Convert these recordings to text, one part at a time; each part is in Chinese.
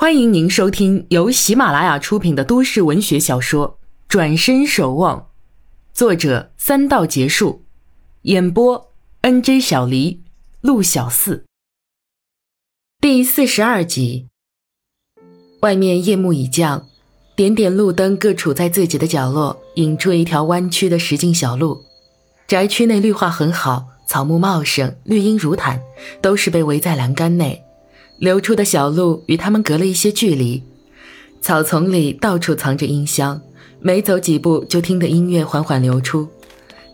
欢迎您收听由喜马拉雅出品的都市文学小说《转身守望》，作者三道结束，演播 N J 小黎、陆小四。第四十二集。外面夜幕已降，点点路灯各处在自己的角落，引出一条弯曲的石径小路。宅区内绿化很好，草木茂盛，绿荫如毯，都是被围在栏杆内。流出的小路与他们隔了一些距离，草丛里到处藏着音箱，每走几步就听得音乐缓缓流出。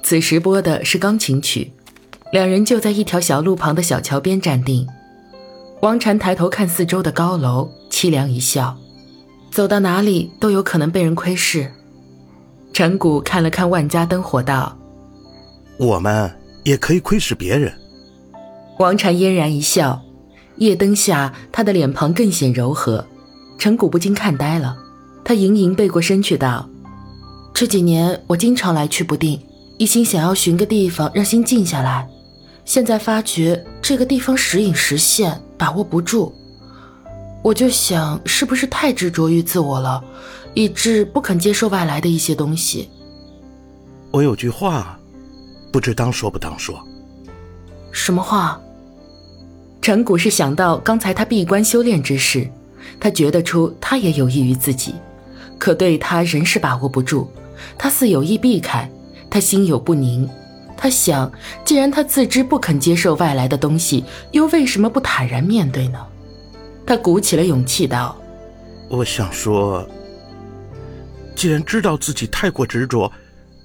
此时播的是钢琴曲，两人就在一条小路旁的小桥边站定。王禅抬头看四周的高楼，凄凉一笑，走到哪里都有可能被人窥视。陈谷看了看万家灯火，道：“我们也可以窥视别人。”王禅嫣然一笑。夜灯下，他的脸庞更显柔和，陈谷不禁看呆了。他盈盈背过身去道：“这几年我经常来去不定，一心想要寻个地方让心静下来。现在发觉这个地方时隐时现，把握不住。我就想，是不是太执着于自我了，以致不肯接受外来的一些东西？”我有句话，不知当说不当说。什么话？陈谷是想到刚才他闭关修炼之事，他觉得出他也有益于自己，可对他仍是把握不住。他似有意避开，他心有不宁。他想，既然他自知不肯接受外来的东西，又为什么不坦然面对呢？他鼓起了勇气道：“我想说，既然知道自己太过执着，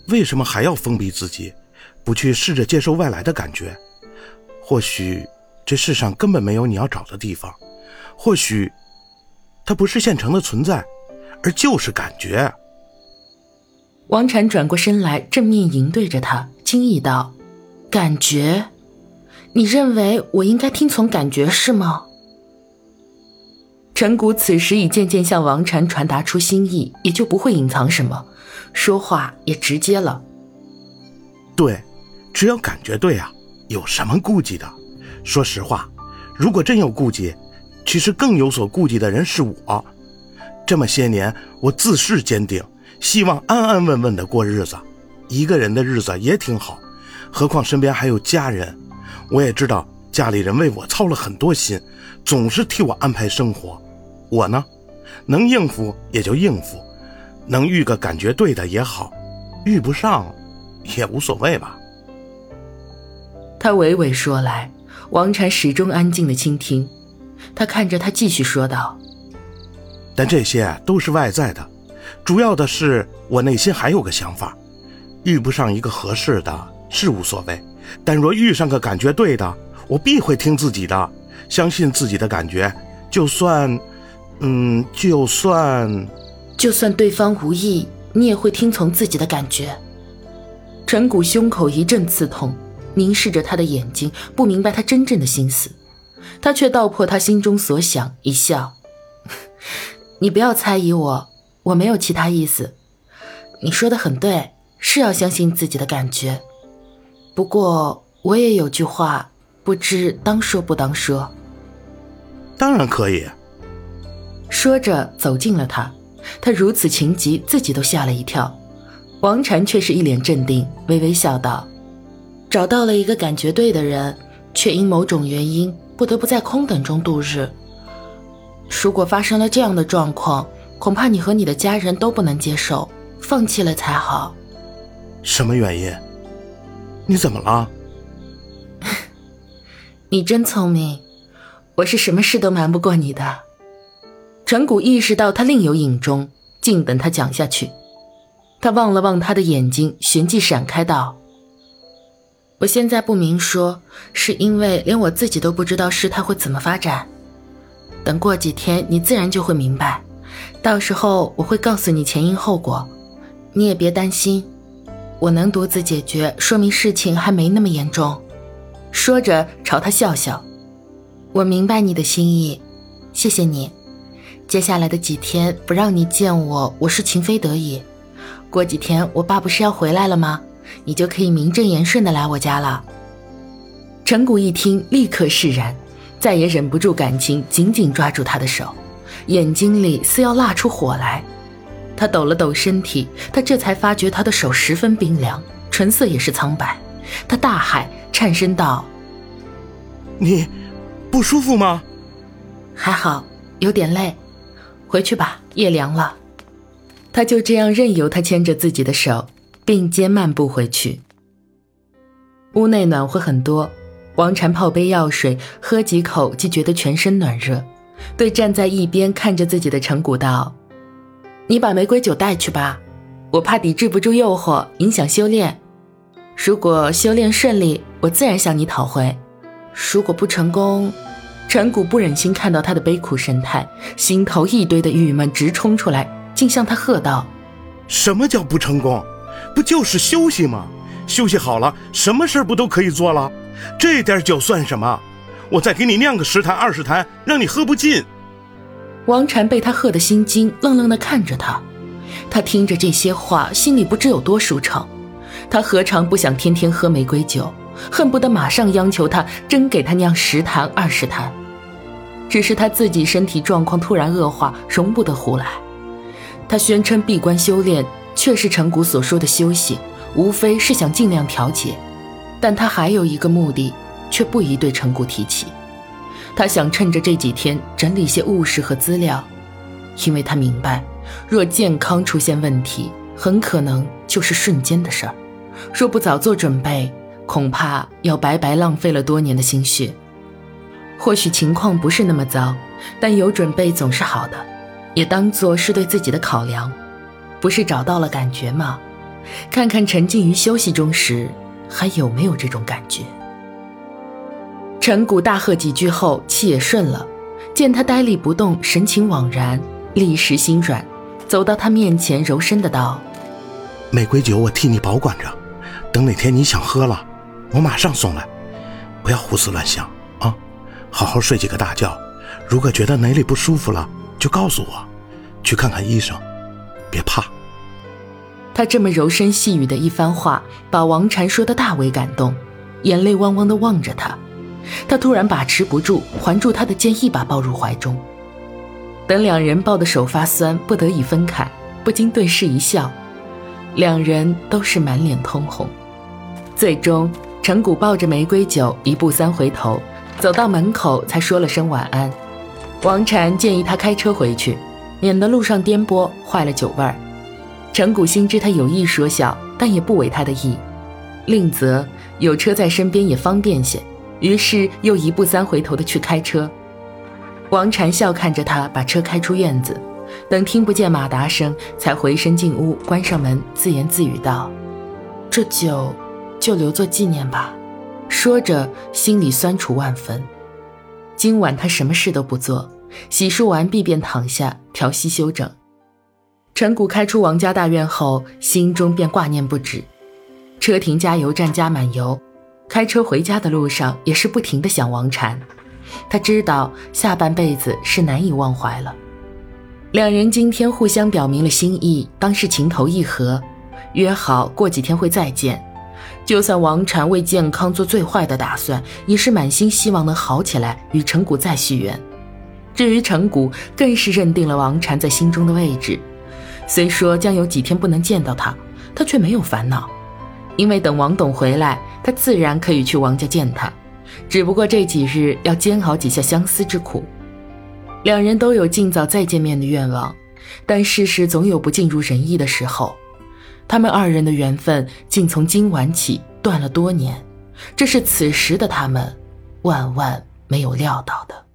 为什么还要封闭自己，不去试着接受外来的感觉？或许……”这世上根本没有你要找的地方，或许，它不是现成的存在，而就是感觉。王禅转过身来，正面迎对着他，惊异道：“感觉？你认为我应该听从感觉是吗？”陈谷此时已渐渐向王禅传达出心意，也就不会隐藏什么，说话也直接了。对，只要感觉对啊，有什么顾忌的？说实话，如果真有顾忌，其实更有所顾忌的人是我。这么些年，我自视坚定，希望安安稳稳的过日子，一个人的日子也挺好。何况身边还有家人，我也知道家里人为我操了很多心，总是替我安排生活。我呢，能应付也就应付，能遇个感觉对的也好，遇不上也无所谓吧。他娓娓说来。王禅始终安静的倾听，他看着他继续说道：“但这些都是外在的，主要的是我内心还有个想法，遇不上一个合适的是无所谓，但若遇上个感觉对的，我必会听自己的，相信自己的感觉，就算，嗯，就算，就算对方无意，你也会听从自己的感觉。”陈谷胸口一阵刺痛。凝视着他的眼睛，不明白他真正的心思，他却道破他心中所想，一笑：“ 你不要猜疑我，我没有其他意思。你说的很对，是要相信自己的感觉。不过我也有句话，不知当说不当说。”“当然可以。”说着走近了他，他如此情急，自己都吓了一跳。王禅却是一脸镇定，微微笑道。找到了一个感觉对的人，却因某种原因不得不在空等中度日。如果发生了这样的状况，恐怕你和你的家人都不能接受，放弃了才好。什么原因？你怎么了？你真聪明，我是什么事都瞒不过你的。陈谷意识到他另有隐衷，静等他讲下去。他望了望他的眼睛，旋即闪开道。我现在不明说，是因为连我自己都不知道事态会怎么发展。等过几天，你自然就会明白。到时候我会告诉你前因后果，你也别担心。我能独自解决，说明事情还没那么严重。说着，朝他笑笑。我明白你的心意，谢谢你。接下来的几天不让你见我，我是情非得已。过几天我爸不是要回来了吗？你就可以名正言顺的来我家了。陈谷一听，立刻释然，再也忍不住感情，紧紧抓住他的手。眼睛里似要辣出火来。他抖了抖身体，他这才发觉他的手十分冰凉，唇色也是苍白。他大喊，颤声道：“你不舒服吗？”“还好，有点累。回去吧，夜凉了。”他就这样任由他牵着自己的手，并肩漫步回去。屋内暖和很多，王禅泡杯药水，喝几口，即觉得全身暖热，对站在一边看着自己的陈谷道：“你把玫瑰酒带去吧，我怕抵制不住诱惑，影响修炼。如果修炼顺利，我自然向你讨回；如果不成功……”陈谷不忍心看到他的悲苦神态，心头一堆的郁闷直冲出来，竟向他喝道：“什么叫不成功？不就是休息吗？”休息好了，什么事不都可以做了？这点酒算什么？我再给你酿个十坛二十坛，让你喝不尽。王禅被他喝得心惊，愣愣地看着他。他听着这些话，心里不知有多舒畅。他何尝不想天天喝玫瑰酒，恨不得马上央求他真给他酿十坛二十坛。只是他自己身体状况突然恶化，容不得胡来。他宣称闭关修炼，却是陈谷所说的休息。无非是想尽量调节，但他还有一个目的，却不宜对陈谷提起。他想趁着这几天整理些物事和资料，因为他明白，若健康出现问题，很可能就是瞬间的事儿。若不早做准备，恐怕要白白浪费了多年的心血。或许情况不是那么糟，但有准备总是好的，也当做是对自己的考量。不是找到了感觉吗？看看沉浸于休息中时，还有没有这种感觉？陈谷大喝几句后，气也顺了。见他呆立不动，神情惘然，立时心软，走到他面前，柔声的道：“玫瑰酒我替你保管着，等哪天你想喝了，我马上送来。不要胡思乱想啊，好好睡几个大觉。如果觉得哪里不舒服了，就告诉我，去看看医生，别怕。”他这么柔声细语的一番话，把王禅说的大为感动，眼泪汪汪的望着他。他突然把持不住，环住他的肩，一把抱入怀中。等两人抱的手发酸，不得已分开，不禁对视一笑，两人都是满脸通红。最终，陈谷抱着玫瑰酒，一步三回头，走到门口，才说了声晚安。王禅建议他开车回去，免得路上颠簸，坏了酒味儿。陈谷心知他有意说笑，但也不违他的意。另则有车在身边也方便些，于是又一步三回头的去开车。王禅笑看着他把车开出院子，等听不见马达声，才回身进屋，关上门，自言自语道：“这酒，就留作纪念吧。”说着，心里酸楚万分。今晚他什么事都不做，洗漱完毕便躺下调息休整。陈谷开出王家大院后，心中便挂念不止。车停加油站加满油，开车回家的路上也是不停的想王禅。他知道下半辈子是难以忘怀了。两人今天互相表明了心意，当是情投意合，约好过几天会再见。就算王禅为健康做最坏的打算，也是满心希望能好起来，与陈谷再续缘。至于陈谷，更是认定了王禅在心中的位置。虽说将有几天不能见到他，他却没有烦恼，因为等王董回来，他自然可以去王家见他。只不过这几日要煎熬几下相思之苦。两人都有尽早再见面的愿望，但事实总有不尽如人意的时候。他们二人的缘分竟从今晚起断了多年，这是此时的他们万万没有料到的。